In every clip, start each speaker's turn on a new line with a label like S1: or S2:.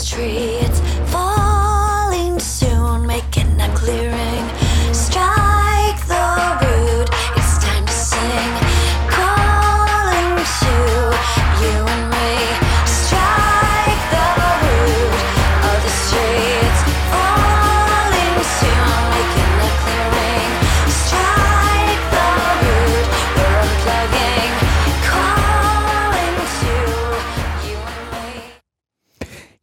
S1: tree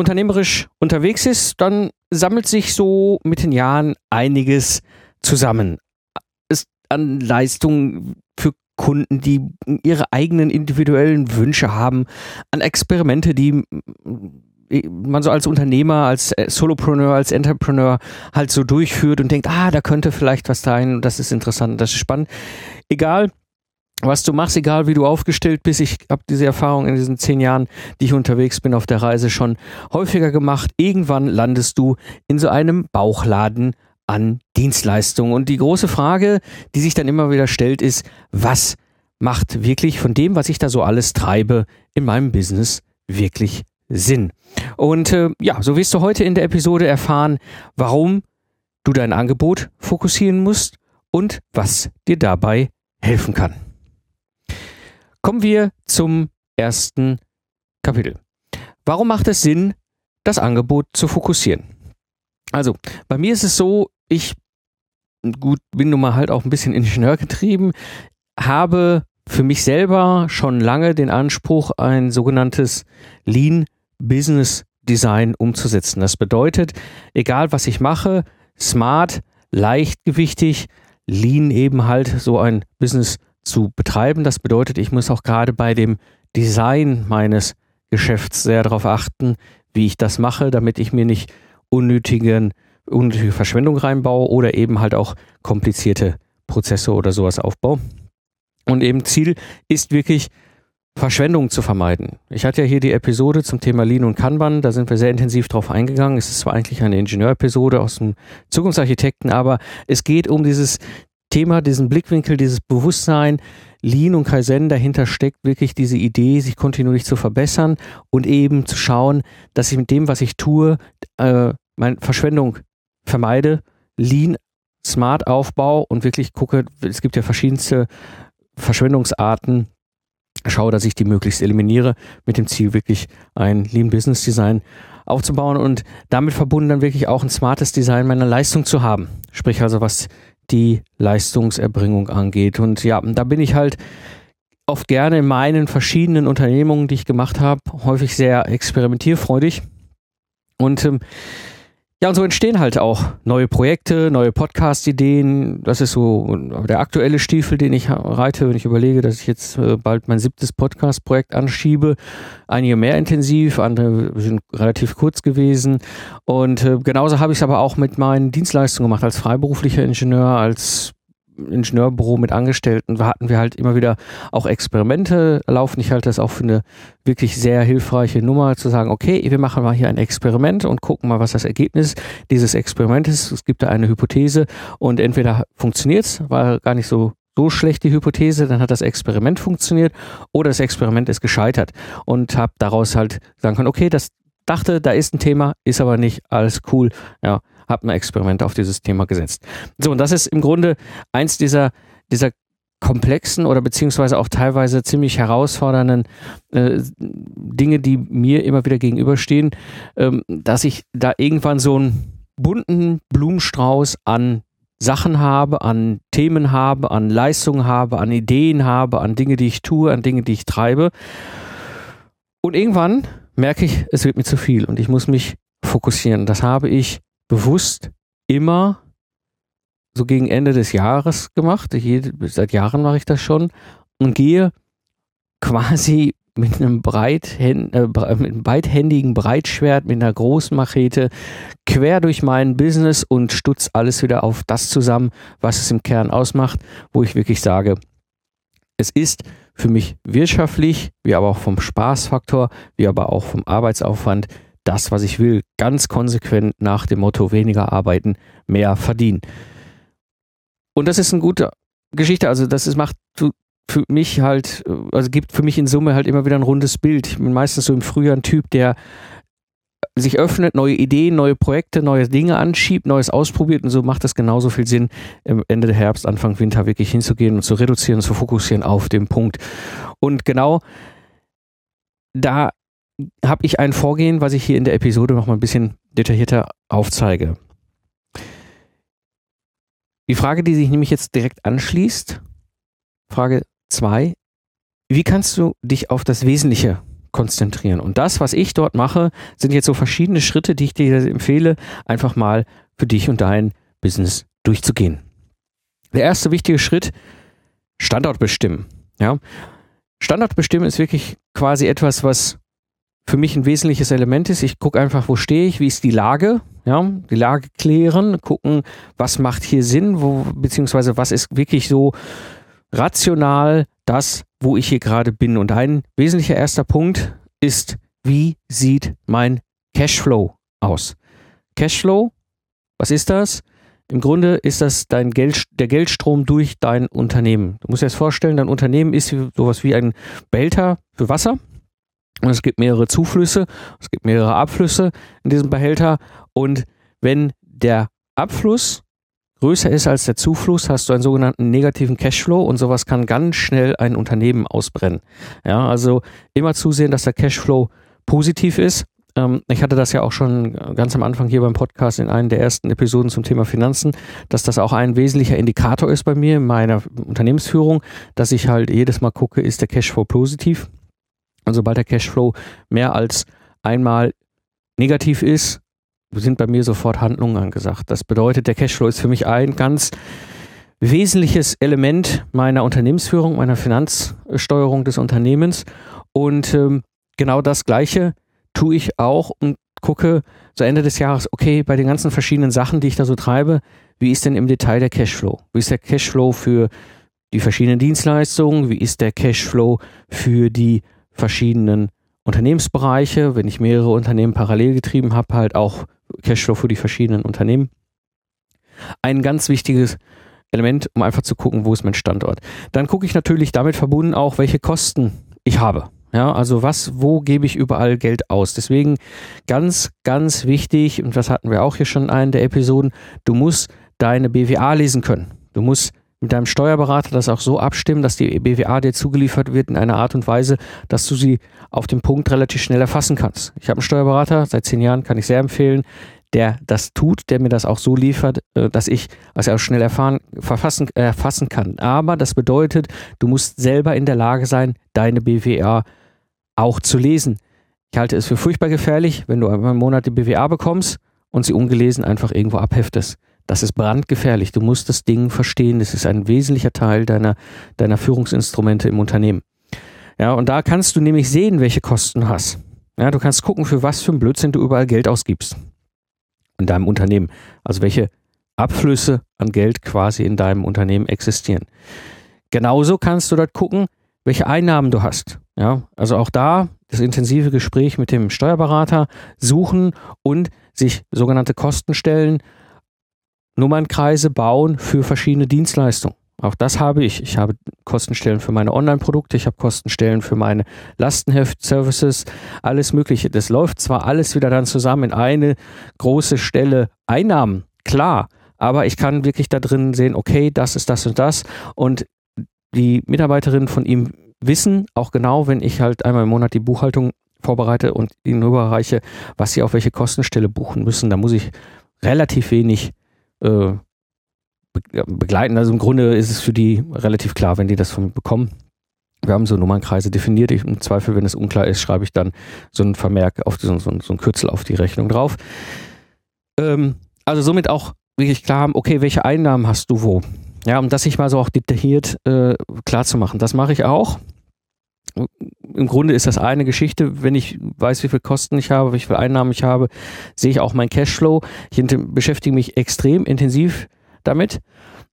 S2: unternehmerisch unterwegs ist, dann sammelt sich so mit den Jahren einiges zusammen. Es an Leistungen für Kunden, die ihre eigenen individuellen Wünsche haben, an Experimente, die man so als Unternehmer, als äh, Solopreneur, als Entrepreneur halt so durchführt und denkt, ah, da könnte vielleicht was sein, das ist interessant, das ist spannend. Egal, was du machst, egal wie du aufgestellt bist. Ich habe diese Erfahrung in diesen zehn Jahren, die ich unterwegs bin auf der Reise, schon häufiger gemacht. Irgendwann landest du in so einem Bauchladen an Dienstleistungen. Und die große Frage, die sich dann immer wieder stellt, ist, was macht wirklich von dem, was ich da so alles treibe, in meinem Business wirklich Sinn? Und äh, ja, so wirst du heute in der Episode erfahren, warum du dein Angebot fokussieren musst und was dir dabei helfen kann. Kommen wir zum ersten Kapitel. Warum macht es Sinn, das Angebot zu fokussieren? Also, bei mir ist es so, ich gut bin nun mal halt auch ein bisschen ingenieurgetrieben, habe für mich selber schon lange den Anspruch, ein sogenanntes Lean Business Design umzusetzen. Das bedeutet, egal was ich mache, smart, leichtgewichtig, lean eben halt so ein Business zu betreiben. Das bedeutet, ich muss auch gerade bei dem Design meines Geschäfts sehr darauf achten, wie ich das mache, damit ich mir nicht unnötigen, unnötige Verschwendung reinbaue oder eben halt auch komplizierte Prozesse oder sowas aufbaue. Und eben Ziel ist wirklich, Verschwendung zu vermeiden. Ich hatte ja hier die Episode zum Thema Lean und Kanban, da sind wir sehr intensiv drauf eingegangen. Es ist zwar eigentlich eine Ingenieurepisode aus dem Zukunftsarchitekten, aber es geht um dieses Thema, diesen Blickwinkel, dieses Bewusstsein, Lean und Kaizen, dahinter steckt wirklich diese Idee, sich kontinuierlich zu verbessern und eben zu schauen, dass ich mit dem, was ich tue, äh, meine Verschwendung vermeide, Lean smart aufbau und wirklich gucke, es gibt ja verschiedenste Verschwendungsarten, schaue, dass ich die möglichst eliminiere, mit dem Ziel wirklich ein Lean Business Design aufzubauen und damit verbunden dann wirklich auch ein smartes Design meiner Leistung zu haben. Sprich also, was die Leistungserbringung angeht. Und ja, da bin ich halt oft gerne in meinen verschiedenen Unternehmungen, die ich gemacht habe, häufig sehr experimentierfreudig. Und ähm, ja, und so entstehen halt auch neue Projekte, neue Podcast-Ideen. Das ist so der aktuelle Stiefel, den ich reite, wenn ich überlege, dass ich jetzt äh, bald mein siebtes Podcast-Projekt anschiebe. Einige mehr intensiv, andere sind relativ kurz gewesen. Und äh, genauso habe ich es aber auch mit meinen Dienstleistungen gemacht, als freiberuflicher Ingenieur, als Ingenieurbüro mit Angestellten hatten wir halt immer wieder auch Experimente laufen. Ich halte das auch für eine wirklich sehr hilfreiche Nummer, zu sagen, okay, wir machen mal hier ein Experiment und gucken mal, was das Ergebnis dieses Experiments ist. Es gibt da eine Hypothese und entweder funktioniert es, war gar nicht so so schlecht die Hypothese, dann hat das Experiment funktioniert oder das Experiment ist gescheitert und habe daraus halt sagen können, okay, das dachte, da ist ein Thema, ist aber nicht alles cool. Ja, habe ein Experiment auf dieses Thema gesetzt. So, und das ist im Grunde eins dieser, dieser komplexen oder beziehungsweise auch teilweise ziemlich herausfordernden äh, Dinge, die mir immer wieder gegenüberstehen, ähm, dass ich da irgendwann so einen bunten Blumenstrauß an Sachen habe, an Themen habe, an Leistungen habe, an Ideen habe, an Dinge, die ich tue, an Dinge, die ich treibe. Und irgendwann merke ich, es wird mir zu viel und ich muss mich fokussieren. Das habe ich bewusst immer so gegen Ende des Jahres gemacht. Jede, seit Jahren mache ich das schon und gehe quasi mit einem, Breithänd, äh, mit einem beidhändigen Breitschwert, mit einer großen Machete quer durch mein Business und stutz alles wieder auf das zusammen, was es im Kern ausmacht, wo ich wirklich sage, es ist für mich wirtschaftlich, wie aber auch vom Spaßfaktor, wie aber auch vom Arbeitsaufwand das, was ich will, ganz konsequent nach dem Motto weniger arbeiten, mehr verdienen. Und das ist eine gute Geschichte. Also das ist, macht für mich halt, also gibt für mich in Summe halt immer wieder ein rundes Bild. Ich bin meistens so im Frühjahr ein Typ, der sich öffnet, neue Ideen, neue Projekte, neue Dinge anschiebt, Neues ausprobiert und so macht es genauso viel Sinn, Ende der Herbst, Anfang Winter wirklich hinzugehen und zu reduzieren zu fokussieren auf den Punkt. Und genau da habe ich ein Vorgehen, was ich hier in der Episode noch mal ein bisschen detaillierter aufzeige. Die Frage, die sich nämlich jetzt direkt anschließt, Frage 2, wie kannst du dich auf das Wesentliche konzentrieren? Und das, was ich dort mache, sind jetzt so verschiedene Schritte, die ich dir empfehle, einfach mal für dich und dein Business durchzugehen. Der erste wichtige Schritt, Standort bestimmen. Ja? Standort bestimmen ist wirklich quasi etwas, was für mich ein wesentliches Element ist. Ich gucke einfach, wo stehe ich, wie ist die Lage, ja, die Lage klären, gucken, was macht hier Sinn, wo, beziehungsweise was ist wirklich so rational das, wo ich hier gerade bin. Und ein wesentlicher erster Punkt ist, wie sieht mein Cashflow aus? Cashflow, was ist das? Im Grunde ist das dein Geld, der Geldstrom durch dein Unternehmen. Du musst dir das vorstellen, dein Unternehmen ist sowas wie ein Behälter für Wasser. Und es gibt mehrere Zuflüsse, es gibt mehrere Abflüsse in diesem Behälter. Und wenn der Abfluss größer ist als der Zufluss, hast du einen sogenannten negativen Cashflow und sowas kann ganz schnell ein Unternehmen ausbrennen. Ja, also immer zusehen, dass der Cashflow positiv ist. Ähm, ich hatte das ja auch schon ganz am Anfang hier beim Podcast in einer der ersten Episoden zum Thema Finanzen, dass das auch ein wesentlicher Indikator ist bei mir in meiner Unternehmensführung, dass ich halt jedes Mal gucke, ist der Cashflow positiv. Und sobald der Cashflow mehr als einmal negativ ist, sind bei mir sofort Handlungen angesagt. Das bedeutet, der Cashflow ist für mich ein ganz wesentliches Element meiner Unternehmensführung, meiner Finanzsteuerung des Unternehmens. Und ähm, genau das Gleiche tue ich auch und gucke zu Ende des Jahres, okay, bei den ganzen verschiedenen Sachen, die ich da so treibe, wie ist denn im Detail der Cashflow? Wie ist der Cashflow für die verschiedenen Dienstleistungen? Wie ist der Cashflow für die verschiedenen Unternehmensbereiche, wenn ich mehrere Unternehmen parallel getrieben habe, halt auch Cashflow für die verschiedenen Unternehmen. Ein ganz wichtiges Element, um einfach zu gucken, wo ist mein Standort. Dann gucke ich natürlich damit verbunden auch, welche Kosten ich habe. Ja, also was, wo gebe ich überall Geld aus? Deswegen ganz, ganz wichtig, und das hatten wir auch hier schon in einer der Episoden, du musst deine BWA lesen können. Du musst mit deinem Steuerberater das auch so abstimmen, dass die BWA dir zugeliefert wird in einer Art und Weise, dass du sie auf dem Punkt relativ schnell erfassen kannst. Ich habe einen Steuerberater, seit zehn Jahren kann ich sehr empfehlen, der das tut, der mir das auch so liefert, äh, dass ich es auch schnell erfahren, verfassen, äh, erfassen kann. Aber das bedeutet, du musst selber in der Lage sein, deine BWA auch zu lesen. Ich halte es für furchtbar gefährlich, wenn du einmal im Monat die BWA bekommst und sie ungelesen einfach irgendwo abheftest. Das ist brandgefährlich. Du musst das Ding verstehen. Das ist ein wesentlicher Teil deiner, deiner Führungsinstrumente im Unternehmen. Ja, und da kannst du nämlich sehen, welche Kosten du hast. Ja, du kannst gucken, für was für ein Blödsinn du überall Geld ausgibst. In deinem Unternehmen. Also welche Abflüsse an Geld quasi in deinem Unternehmen existieren. Genauso kannst du dort gucken, welche Einnahmen du hast. Ja, also auch da das intensive Gespräch mit dem Steuerberater suchen und sich sogenannte Kostenstellen Nummernkreise bauen für verschiedene Dienstleistungen. Auch das habe ich. Ich habe Kostenstellen für meine Online-Produkte, ich habe Kostenstellen für meine Lastenheft-Services, alles Mögliche. Das läuft zwar alles wieder dann zusammen in eine große Stelle Einnahmen, klar, aber ich kann wirklich da drin sehen, okay, das ist das und das. Und die Mitarbeiterinnen von ihm wissen auch genau, wenn ich halt einmal im Monat die Buchhaltung vorbereite und ihnen überreiche, was sie auf welche Kostenstelle buchen müssen. Da muss ich relativ wenig äh, begleiten. Also im Grunde ist es für die relativ klar, wenn die das von mir bekommen. Wir haben so Nummernkreise definiert. Ich, Im Zweifel, wenn es unklar ist, schreibe ich dann so einen Vermerk auf so, so, so ein Kürzel auf die Rechnung drauf. Ähm, also somit auch wirklich klar haben, okay, welche Einnahmen hast du wo? Ja, um das sich mal so auch detailliert äh, klar zu machen. Das mache ich auch. Im Grunde ist das eine Geschichte, wenn ich weiß, wie viel Kosten ich habe, wie viel Einnahmen ich habe, sehe ich auch mein Cashflow. Ich beschäftige mich extrem intensiv damit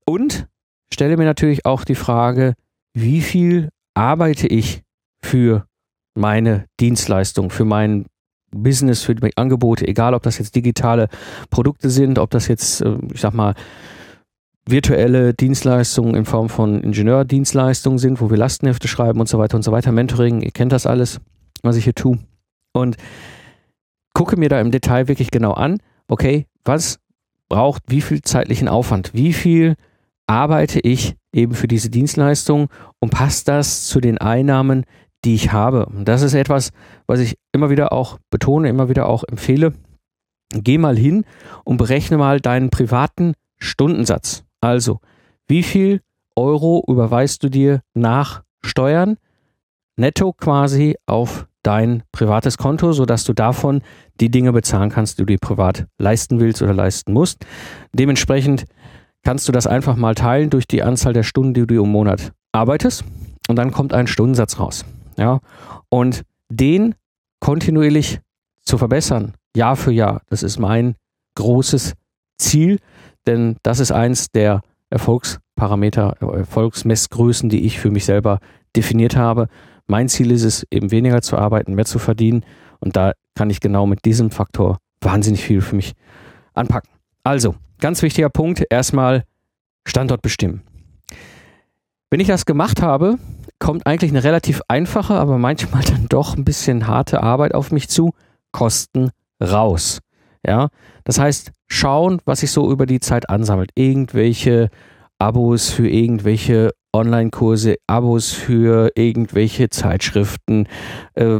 S2: und stelle mir natürlich auch die Frage, wie viel arbeite ich für meine Dienstleistung, für mein Business, für die Angebote, egal ob das jetzt digitale Produkte sind, ob das jetzt, äh, ich sag mal, virtuelle Dienstleistungen in Form von Ingenieurdienstleistungen sind, wo wir Lastenhefte schreiben und so weiter und so weiter, Mentoring, ihr kennt das alles, was ich hier tue. Und gucke mir da im Detail wirklich genau an, okay, was braucht wie viel zeitlichen Aufwand, wie viel arbeite ich eben für diese Dienstleistung und passt das zu den Einnahmen, die ich habe. Und das ist etwas, was ich immer wieder auch betone, immer wieder auch empfehle. Geh mal hin und berechne mal deinen privaten Stundensatz. Also, wie viel Euro überweist du dir nach Steuern netto quasi auf dein privates Konto, sodass du davon die Dinge bezahlen kannst, die du dir privat leisten willst oder leisten musst. Dementsprechend kannst du das einfach mal teilen durch die Anzahl der Stunden, die du im Monat arbeitest und dann kommt ein Stundensatz raus. Ja, und den kontinuierlich zu verbessern, Jahr für Jahr, das ist mein großes Ziel, denn das ist eins der Erfolgsparameter, Erfolgsmessgrößen, die ich für mich selber definiert habe. Mein Ziel ist es, eben weniger zu arbeiten, mehr zu verdienen und da kann ich genau mit diesem Faktor wahnsinnig viel für mich anpacken. Also, ganz wichtiger Punkt, erstmal Standort bestimmen. Wenn ich das gemacht habe, kommt eigentlich eine relativ einfache, aber manchmal dann doch ein bisschen harte Arbeit auf mich zu. Kosten raus. Ja, das heißt, schauen, was sich so über die Zeit ansammelt. Irgendwelche Abos für irgendwelche Online-Kurse, Abos für irgendwelche Zeitschriften, äh,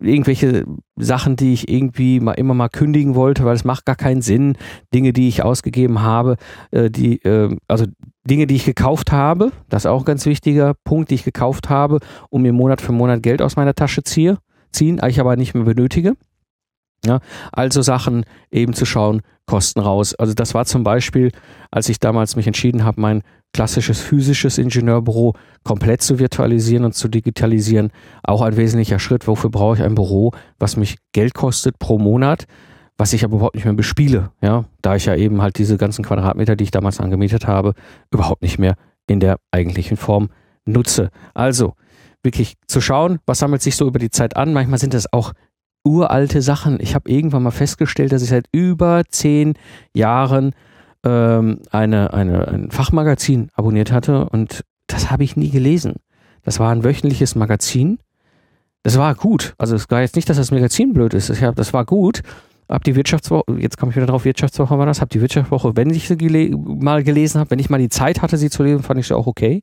S2: irgendwelche Sachen, die ich irgendwie mal immer mal kündigen wollte, weil es macht gar keinen Sinn. Dinge, die ich ausgegeben habe, äh, die, äh, also Dinge, die ich gekauft habe, das ist auch ein ganz wichtiger Punkt, die ich gekauft habe, um mir Monat für Monat Geld aus meiner Tasche ziehe, ziehen, ich aber nicht mehr benötige. Ja, also Sachen eben zu schauen, Kosten raus. Also das war zum Beispiel, als ich damals mich entschieden habe, mein klassisches physisches Ingenieurbüro komplett zu virtualisieren und zu digitalisieren, auch ein wesentlicher Schritt. Wofür brauche ich ein Büro, was mich Geld kostet pro Monat, was ich aber überhaupt nicht mehr bespiele, ja, da ich ja eben halt diese ganzen Quadratmeter, die ich damals angemietet habe, überhaupt nicht mehr in der eigentlichen Form nutze. Also wirklich zu schauen, was sammelt sich so über die Zeit an. Manchmal sind es auch uralte Sachen. Ich habe irgendwann mal festgestellt, dass ich seit über zehn Jahren ähm, eine, eine, ein Fachmagazin abonniert hatte und das habe ich nie gelesen. Das war ein wöchentliches Magazin. Das war gut. Also es war jetzt nicht, dass das Magazin blöd ist. Ich hab, das war gut. Hab die Wirtschaftswoche, jetzt komme ich wieder drauf, Wirtschaftswoche war das, hab die Wirtschaftswoche, wenn ich sie gele mal gelesen habe, wenn ich mal die Zeit hatte, sie zu lesen, fand ich sie auch okay.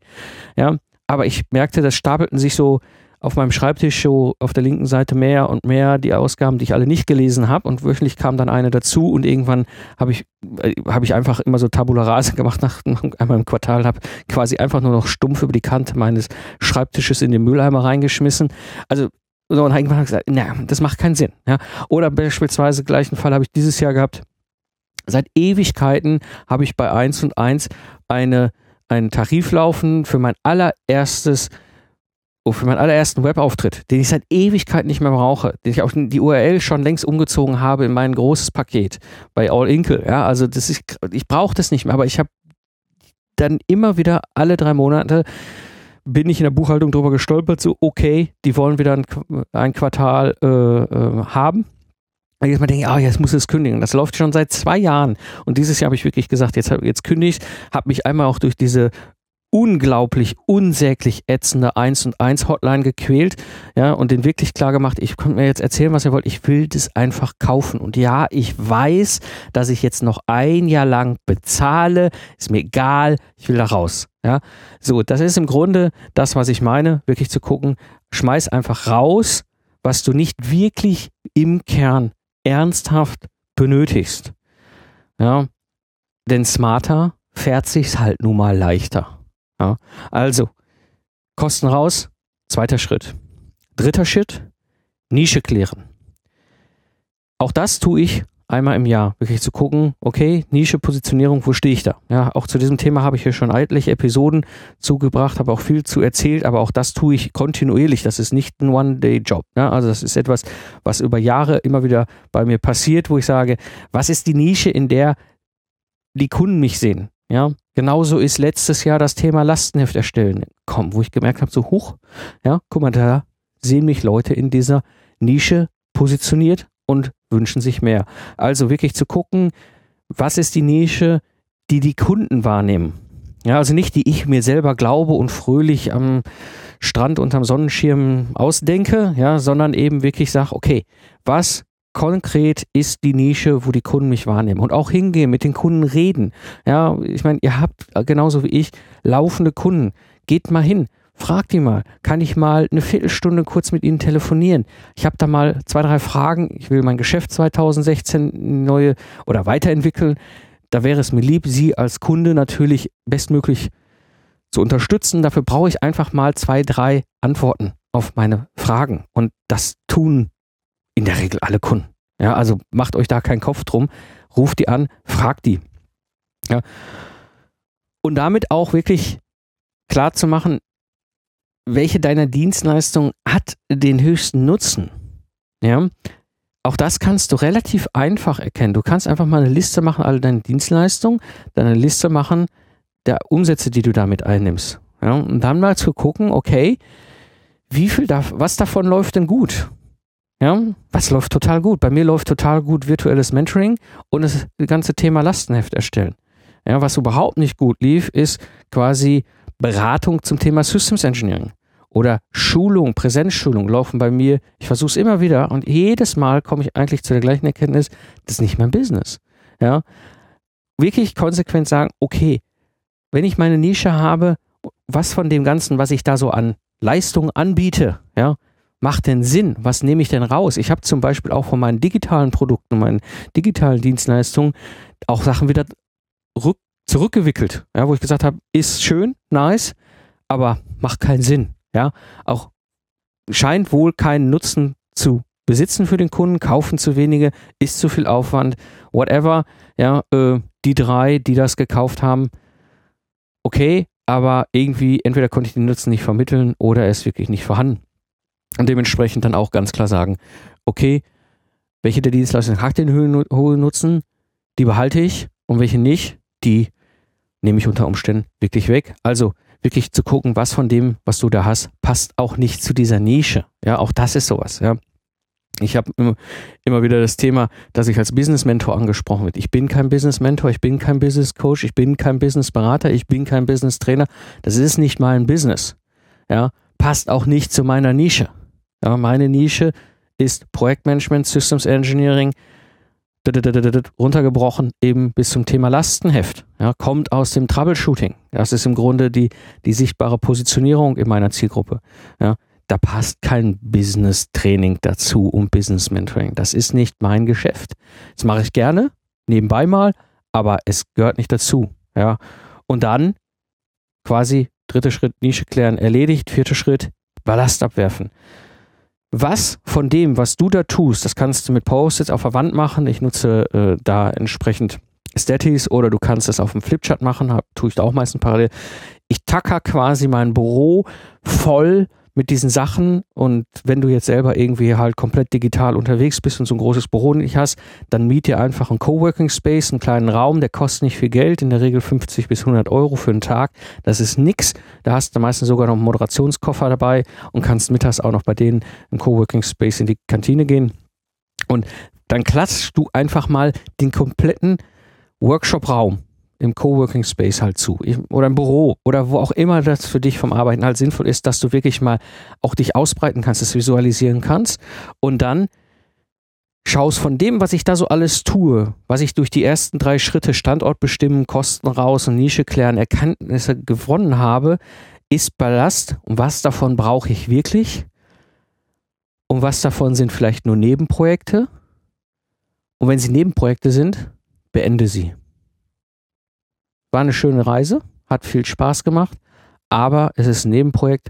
S2: Ja, aber ich merkte, das stapelten sich so auf meinem Schreibtisch so auf der linken Seite mehr und mehr die Ausgaben, die ich alle nicht gelesen habe und wöchentlich kam dann eine dazu und irgendwann habe ich äh, habe ich einfach immer so Tabula Rasa gemacht nach, einmal im Quartal habe quasi einfach nur noch stumpf über die Kante meines Schreibtisches in den Mülleimer reingeschmissen. Also so, und irgendwann habe ich gesagt, na, das macht keinen Sinn. Ja? Oder beispielsweise gleichen Fall habe ich dieses Jahr gehabt. Seit Ewigkeiten habe ich bei 1 und 1 eine, einen Tarif laufen für mein allererstes für meinen allerersten Webauftritt, den ich seit Ewigkeit nicht mehr brauche, den ich auch die URL schon längst umgezogen habe in mein großes Paket bei All Inkle. Ja, also das ist, ich brauche das nicht mehr, aber ich habe dann immer wieder alle drei Monate bin ich in der Buchhaltung drüber gestolpert, so okay, die wollen wieder ein, ein Quartal äh, äh, haben. Und jetzt mal denke ich, oh, jetzt muss es kündigen. Das läuft schon seit zwei Jahren. Und dieses Jahr habe ich wirklich gesagt, jetzt, jetzt kündige ich, habe mich einmal auch durch diese unglaublich, unsäglich ätzende 1 und 1 Hotline gequält, ja, und den wirklich klar gemacht, ich konnte mir jetzt erzählen, was ihr wollt, ich will das einfach kaufen. Und ja, ich weiß, dass ich jetzt noch ein Jahr lang bezahle, ist mir egal, ich will da raus, ja. So, das ist im Grunde das, was ich meine, wirklich zu gucken, schmeiß einfach raus, was du nicht wirklich im Kern ernsthaft benötigst, ja. Denn smarter fährt sich's halt nun mal leichter. Ja, also, Kosten raus, zweiter Schritt. Dritter Schritt, Nische klären. Auch das tue ich einmal im Jahr wirklich zu gucken, okay, Nische, Positionierung, wo stehe ich da? Ja, auch zu diesem Thema habe ich hier schon etliche Episoden zugebracht, habe auch viel zu erzählt, aber auch das tue ich kontinuierlich. Das ist nicht ein One-Day-Job. Ja, also das ist etwas, was über Jahre immer wieder bei mir passiert, wo ich sage, was ist die Nische, in der die Kunden mich sehen? Ja, genauso ist letztes Jahr das Thema Lastenheft erstellen. Komm, wo ich gemerkt habe, so hoch, ja, guck mal, da sehen mich Leute in dieser Nische positioniert und wünschen sich mehr. Also wirklich zu gucken, was ist die Nische, die die Kunden wahrnehmen. Ja, also nicht die ich mir selber glaube und fröhlich am Strand unterm Sonnenschirm ausdenke, ja, sondern eben wirklich sage, okay, was konkret ist die Nische, wo die Kunden mich wahrnehmen und auch hingehen, mit den Kunden reden. Ja, ich meine, ihr habt genauso wie ich laufende Kunden. Geht mal hin, Frag die mal, kann ich mal eine Viertelstunde kurz mit ihnen telefonieren? Ich habe da mal zwei, drei Fragen. Ich will mein Geschäft 2016 neue oder weiterentwickeln. Da wäre es mir lieb, Sie als Kunde natürlich bestmöglich zu unterstützen. Dafür brauche ich einfach mal zwei, drei Antworten auf meine Fragen. Und das tun in der Regel alle Kunden. Ja, also macht euch da keinen Kopf drum. Ruft die an, fragt die. Ja. Und damit auch wirklich klar zu machen, welche deiner Dienstleistungen hat den höchsten Nutzen? Ja, auch das kannst du relativ einfach erkennen. Du kannst einfach mal eine Liste machen, alle deine Dienstleistungen, dann eine Liste machen der Umsätze, die du damit einnimmst. Ja, und dann mal zu gucken, okay, wie viel da, was davon läuft denn gut? Ja, was läuft total gut? Bei mir läuft total gut virtuelles Mentoring und das ganze Thema Lastenheft erstellen. Ja, was überhaupt nicht gut lief, ist quasi Beratung zum Thema Systems Engineering oder Schulung, Präsenzschulung laufen bei mir. Ich versuche es immer wieder und jedes Mal komme ich eigentlich zu der gleichen Erkenntnis, das ist nicht mein Business. Ja, wirklich konsequent sagen, okay, wenn ich meine Nische habe, was von dem Ganzen, was ich da so an Leistung anbiete, ja, macht denn Sinn? Was nehme ich denn raus? Ich habe zum Beispiel auch von meinen digitalen Produkten, meinen digitalen Dienstleistungen auch Sachen wieder rück, zurückgewickelt, ja, wo ich gesagt habe, ist schön, nice, aber macht keinen Sinn. Ja, auch scheint wohl keinen Nutzen zu besitzen für den Kunden, kaufen zu wenige, ist zu viel Aufwand, whatever. Ja, äh, die drei, die das gekauft haben, okay, aber irgendwie entweder konnte ich den Nutzen nicht vermitteln oder er ist wirklich nicht vorhanden. Und dementsprechend dann auch ganz klar sagen, okay, welche der Dienstleistungen hat den hohen Nutzen, die behalte ich und welche nicht, die nehme ich unter Umständen wirklich weg. Also wirklich zu gucken, was von dem, was du da hast, passt auch nicht zu dieser Nische. Ja, auch das ist sowas. Ja. Ich habe immer, wieder das Thema, dass ich als Business Mentor angesprochen werde. Ich bin kein Business Mentor, ich bin kein Business Coach, ich bin kein Business Berater, ich bin kein Business Trainer. Das ist nicht mein Business. Ja, passt auch nicht zu meiner Nische. Ja, meine Nische ist Projektmanagement, Systems Engineering, runtergebrochen eben bis zum Thema Lastenheft. Ja, kommt aus dem Troubleshooting. Das ist im Grunde die, die sichtbare Positionierung in meiner Zielgruppe. Ja, da passt kein Business-Training dazu und Business-Mentoring. Das ist nicht mein Geschäft. Das mache ich gerne, nebenbei mal, aber es gehört nicht dazu. Ja, und dann quasi dritter Schritt Nische klären erledigt, vierter Schritt Ballast abwerfen was von dem, was du da tust, das kannst du mit Post-its auf der Wand machen. Ich nutze äh, da entsprechend Statis oder du kannst es auf dem Flipchart machen, hab, tue ich da auch meistens parallel. Ich tacker quasi mein Büro voll mit diesen Sachen und wenn du jetzt selber irgendwie halt komplett digital unterwegs bist und so ein großes Büro nicht hast, dann miet dir einfach einen Coworking Space, einen kleinen Raum, der kostet nicht viel Geld, in der Regel 50 bis 100 Euro für einen Tag. Das ist nix. Da hast du meistens sogar noch einen Moderationskoffer dabei und kannst mittags auch noch bei denen im Coworking Space in die Kantine gehen. Und dann klatschst du einfach mal den kompletten Workshop-Raum im Coworking Space halt zu. Oder im Büro oder wo auch immer das für dich vom Arbeiten halt sinnvoll ist, dass du wirklich mal auch dich ausbreiten kannst, das visualisieren kannst und dann schaust von dem, was ich da so alles tue, was ich durch die ersten drei Schritte Standort bestimmen, Kosten raus und Nische klären, Erkenntnisse gewonnen habe, ist Ballast. Und was davon brauche ich wirklich? Und was davon sind vielleicht nur Nebenprojekte? Und wenn sie Nebenprojekte sind, beende sie. War eine schöne Reise, hat viel Spaß gemacht, aber es ist ein Nebenprojekt.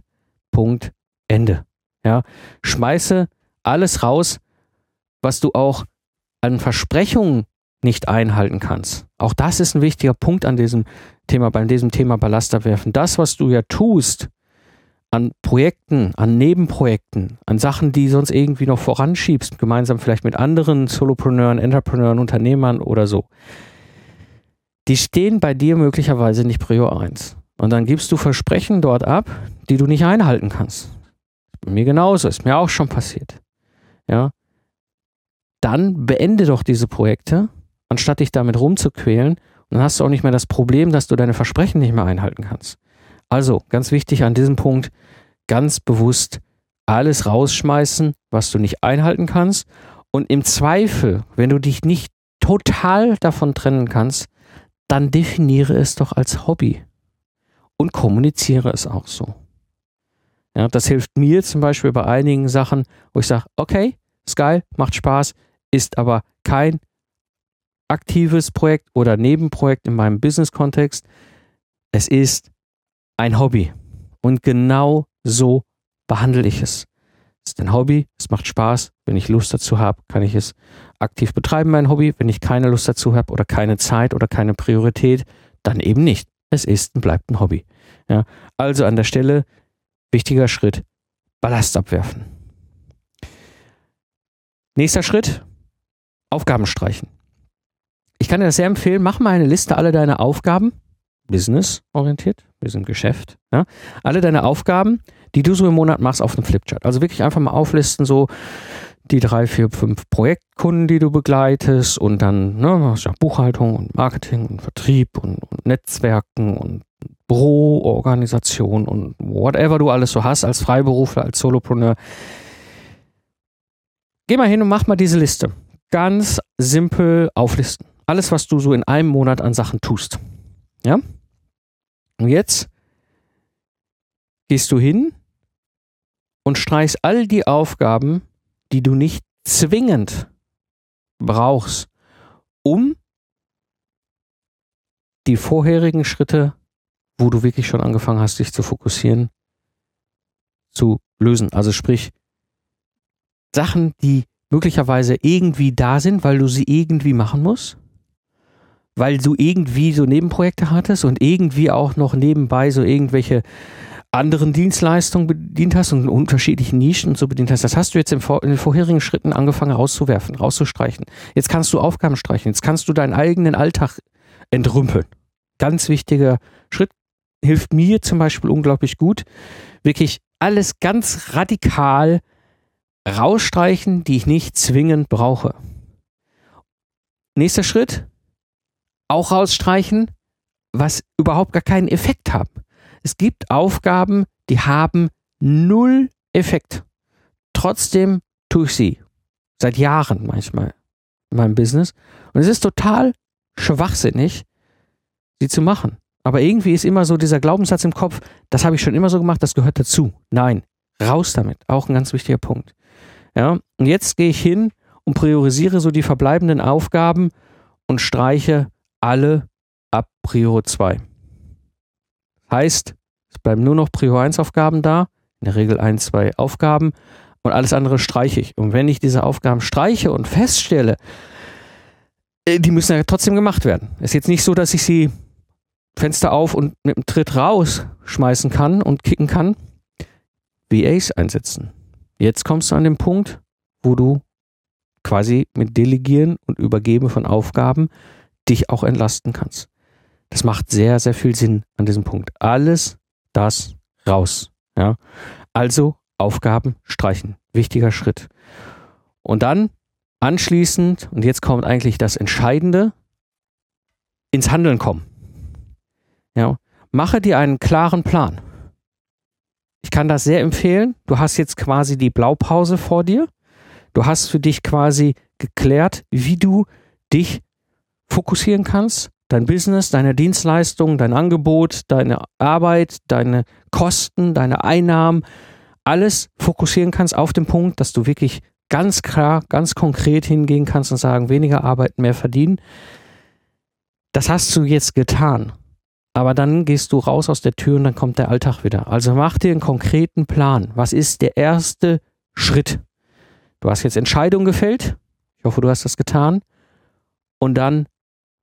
S2: Punkt. Ende. Ja, schmeiße alles raus, was du auch an Versprechungen nicht einhalten kannst. Auch das ist ein wichtiger Punkt an diesem Thema, bei diesem Thema Ballastabwerfen. Das, was du ja tust, an Projekten, an Nebenprojekten, an Sachen, die sonst irgendwie noch voranschiebst, gemeinsam vielleicht mit anderen Solopreneuren, Entrepreneuren, Unternehmern oder so, die stehen bei dir möglicherweise nicht Prior 1. Und dann gibst du Versprechen dort ab, die du nicht einhalten kannst. Bei mir genauso, ist mir auch schon passiert. Ja. Dann beende doch diese Projekte, anstatt dich damit rumzuquälen. Und dann hast du auch nicht mehr das Problem, dass du deine Versprechen nicht mehr einhalten kannst. Also, ganz wichtig an diesem Punkt, ganz bewusst alles rausschmeißen, was du nicht einhalten kannst. Und im Zweifel, wenn du dich nicht total davon trennen kannst, dann definiere es doch als Hobby und kommuniziere es auch so. Ja, das hilft mir zum Beispiel bei einigen Sachen, wo ich sage, okay, ist geil, macht Spaß, ist aber kein aktives Projekt oder Nebenprojekt in meinem Business-Kontext. Es ist ein Hobby. Und genau so behandle ich es. Es ist ein Hobby, es macht Spaß. Wenn ich Lust dazu habe, kann ich es aktiv betreiben, mein Hobby. Wenn ich keine Lust dazu habe oder keine Zeit oder keine Priorität, dann eben nicht. Es ist und bleibt ein Hobby. Ja, also an der Stelle wichtiger Schritt, Ballast abwerfen. Nächster Schritt, Aufgaben streichen. Ich kann dir das sehr empfehlen, mach mal eine Liste aller deiner Aufgaben, business orientiert, wir sind Geschäft, ja, alle deine Aufgaben, die du so im Monat machst auf einem Flipchart. Also wirklich einfach mal auflisten, so die drei, vier, fünf Projektkunden, die du begleitest und dann ne, ja Buchhaltung und Marketing und Vertrieb und, und Netzwerken und Büroorganisation und whatever du alles so hast als Freiberufler, als Solopreneur. Geh mal hin und mach mal diese Liste. Ganz simpel auflisten. Alles, was du so in einem Monat an Sachen tust. Ja? Und jetzt gehst du hin und streichst all die Aufgaben, die du nicht zwingend brauchst, um die vorherigen Schritte, wo du wirklich schon angefangen hast, dich zu fokussieren, zu lösen. Also sprich, Sachen, die möglicherweise irgendwie da sind, weil du sie irgendwie machen musst, weil du irgendwie so Nebenprojekte hattest und irgendwie auch noch nebenbei so irgendwelche anderen Dienstleistungen bedient hast und in unterschiedlichen Nischen so bedient hast. Das hast du jetzt in den vorherigen Schritten angefangen rauszuwerfen, rauszustreichen. Jetzt kannst du Aufgaben streichen. Jetzt kannst du deinen eigenen Alltag entrümpeln. Ganz wichtiger Schritt. Hilft mir zum Beispiel unglaublich gut. Wirklich alles ganz radikal rausstreichen, die ich nicht zwingend brauche. Nächster Schritt. Auch rausstreichen, was überhaupt gar keinen Effekt hat. Es gibt Aufgaben, die haben null Effekt. Trotzdem tue ich sie. Seit Jahren manchmal in meinem Business. Und es ist total schwachsinnig, sie zu machen. Aber irgendwie ist immer so dieser Glaubenssatz im Kopf, das habe ich schon immer so gemacht, das gehört dazu. Nein, raus damit. Auch ein ganz wichtiger Punkt. Ja, und jetzt gehe ich hin und priorisiere so die verbleibenden Aufgaben und streiche alle ab Prior 2. Heißt, es bleiben nur noch Prio 1 Aufgaben da, in der Regel ein, zwei Aufgaben und alles andere streiche ich. Und wenn ich diese Aufgaben streiche und feststelle, äh, die müssen ja trotzdem gemacht werden. Es ist jetzt nicht so, dass ich sie Fenster auf und mit dem Tritt rausschmeißen kann und kicken kann. VAs einsetzen. Jetzt kommst du an den Punkt, wo du quasi mit Delegieren und Übergeben von Aufgaben dich auch entlasten kannst. Das macht sehr, sehr viel Sinn an diesem Punkt. Alles das raus. Ja? Also Aufgaben streichen. Wichtiger Schritt. Und dann anschließend, und jetzt kommt eigentlich das Entscheidende, ins Handeln kommen. Ja? Mache dir einen klaren Plan. Ich kann das sehr empfehlen. Du hast jetzt quasi die Blaupause vor dir. Du hast für dich quasi geklärt, wie du dich fokussieren kannst dein Business, deine Dienstleistung, dein Angebot, deine Arbeit, deine Kosten, deine Einnahmen, alles fokussieren kannst auf den Punkt, dass du wirklich ganz klar, ganz konkret hingehen kannst und sagen, weniger arbeiten, mehr verdienen. Das hast du jetzt getan. Aber dann gehst du raus aus der Tür und dann kommt der Alltag wieder. Also mach dir einen konkreten Plan. Was ist der erste Schritt? Du hast jetzt Entscheidungen gefällt. Ich hoffe, du hast das getan. Und dann,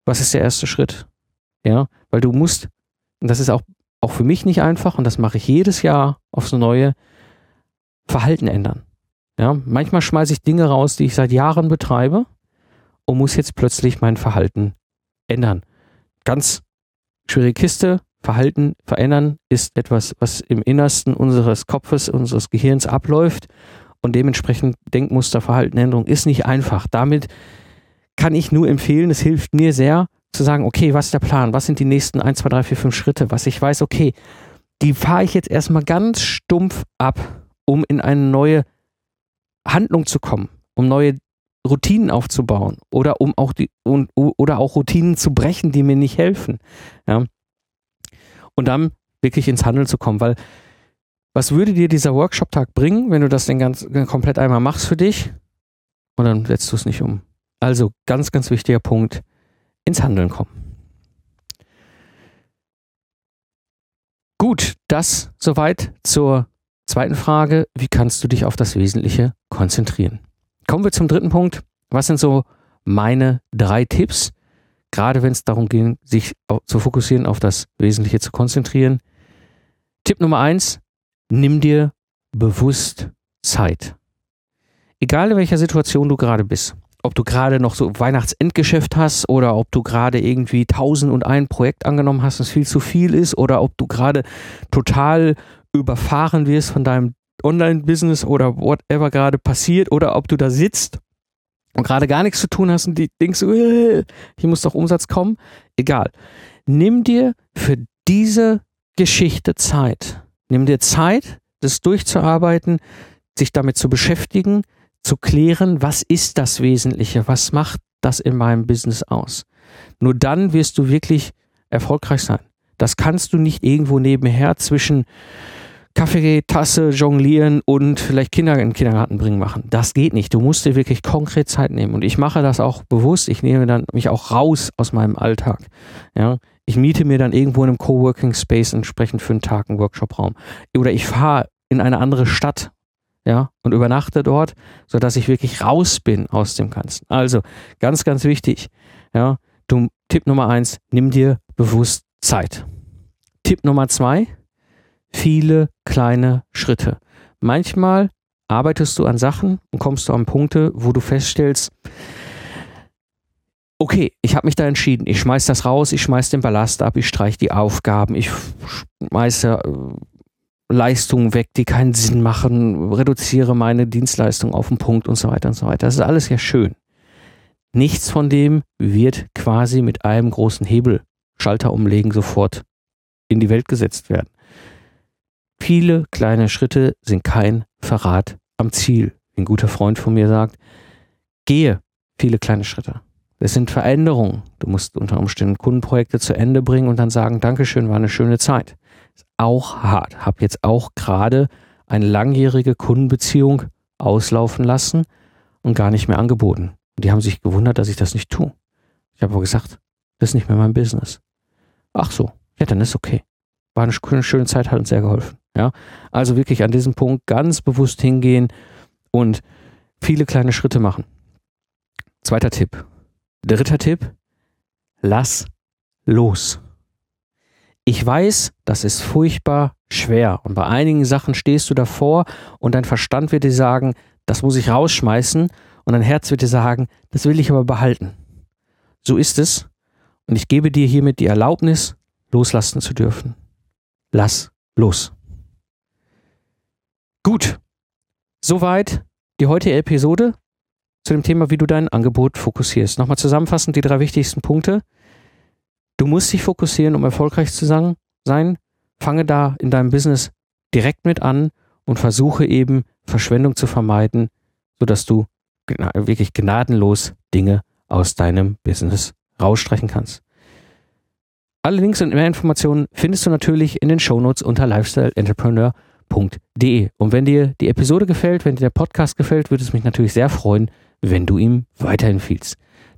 S2: was ist der erste Schritt? Ja, weil du musst, und das ist auch, auch für mich nicht einfach, und das mache ich jedes Jahr aufs Neue, Verhalten ändern. Ja, manchmal schmeiße ich Dinge raus, die ich seit Jahren betreibe und muss jetzt plötzlich mein Verhalten ändern. Ganz schwierige Kiste. Verhalten verändern ist etwas, was im Innersten unseres Kopfes, unseres Gehirns abläuft und dementsprechend Denkmuster, Verhaltenänderung ist nicht einfach. Damit kann ich nur empfehlen, es hilft mir sehr zu sagen, okay, was ist der Plan? Was sind die nächsten 1, 2, 3, 4, 5 Schritte? Was ich weiß, okay, die fahre ich jetzt erstmal ganz stumpf ab, um in eine neue Handlung zu kommen, um neue Routinen aufzubauen oder um auch die und, oder auch Routinen zu brechen, die mir nicht helfen. Ja. Und dann wirklich ins Handeln zu kommen, weil was würde dir dieser Workshop-Tag bringen, wenn du das den ganz komplett einmal machst für dich und dann setzt du es nicht um? Also ganz, ganz wichtiger Punkt, ins Handeln kommen. Gut, das soweit zur zweiten Frage. Wie kannst du dich auf das Wesentliche konzentrieren? Kommen wir zum dritten Punkt. Was sind so meine drei Tipps, gerade wenn es darum ging, sich zu fokussieren, auf das Wesentliche zu konzentrieren? Tipp Nummer eins, nimm dir bewusst Zeit. Egal in welcher Situation du gerade bist, ob du gerade noch so Weihnachtsendgeschäft hast oder ob du gerade irgendwie tausend und ein Projekt angenommen hast, das viel zu viel ist oder ob du gerade total überfahren wirst von deinem Online-Business oder whatever gerade passiert oder ob du da sitzt und gerade gar nichts zu tun hast und denkst, äh, hier muss doch Umsatz kommen. Egal. Nimm dir für diese Geschichte Zeit. Nimm dir Zeit, das durchzuarbeiten, sich damit zu beschäftigen, zu klären, was ist das Wesentliche, was macht das in meinem Business aus. Nur dann wirst du wirklich erfolgreich sein. Das kannst du nicht irgendwo nebenher zwischen Kaffeetasse jonglieren und vielleicht Kinder in den Kindergarten bringen machen. Das geht nicht. Du musst dir wirklich konkret Zeit nehmen. Und ich mache das auch bewusst. Ich nehme dann mich auch raus aus meinem Alltag. Ja, ich miete mir dann irgendwo in einem Coworking Space entsprechend für einen Tag einen Workshop-Raum. Oder ich fahre in eine andere Stadt. Ja, und übernachte dort, sodass ich wirklich raus bin aus dem Ganzen. Also, ganz, ganz wichtig. Ja, du, Tipp Nummer eins, nimm dir bewusst Zeit. Tipp Nummer zwei, viele kleine Schritte. Manchmal arbeitest du an Sachen und kommst du an Punkte, wo du feststellst, okay, ich habe mich da entschieden, ich schmeiß das raus, ich schmeiß den Ballast ab, ich streiche die Aufgaben, ich schmeiße äh, Leistungen weg, die keinen Sinn machen, reduziere meine Dienstleistung auf den Punkt und so weiter und so weiter. Das ist alles ja schön. Nichts von dem wird quasi mit einem großen Hebel Schalter umlegen sofort in die Welt gesetzt werden. Viele kleine Schritte sind kein Verrat am Ziel. Ein guter Freund von mir sagt, gehe viele kleine Schritte. Das sind Veränderungen. Du musst unter Umständen Kundenprojekte zu Ende bringen und dann sagen, Dankeschön, war eine schöne Zeit. Auch hart. Hab jetzt auch gerade eine langjährige Kundenbeziehung auslaufen lassen und gar nicht mehr angeboten. Und die haben sich gewundert, dass ich das nicht tue. Ich habe aber gesagt, das ist nicht mehr mein Business. Ach so, ja, dann ist okay. War eine schöne Zeit, hat uns sehr geholfen. Ja, also wirklich an diesem Punkt ganz bewusst hingehen und viele kleine Schritte machen. Zweiter Tipp. Dritter Tipp. Lass los. Ich weiß, das ist furchtbar schwer und bei einigen Sachen stehst du davor und dein Verstand wird dir sagen, das muss ich rausschmeißen und dein Herz wird dir sagen, das will ich aber behalten. So ist es und ich gebe dir hiermit die Erlaubnis, loslassen zu dürfen. Lass los. Gut. Soweit die heutige Episode zu dem Thema, wie du dein Angebot fokussierst. Nochmal zusammenfassend die drei wichtigsten Punkte. Du musst dich fokussieren, um erfolgreich zu sein. Fange da in deinem Business direkt mit an und versuche eben Verschwendung zu vermeiden, sodass du wirklich gnadenlos Dinge aus deinem Business rausstreichen kannst. Alle Links und mehr Informationen findest du natürlich in den Shownotes unter Lifestyle Entrepreneur www.ecom.de. Und wenn dir die Episode gefällt, wenn dir der Podcast gefällt, würde es mich natürlich sehr freuen, wenn du ihm weiterempfiehlst.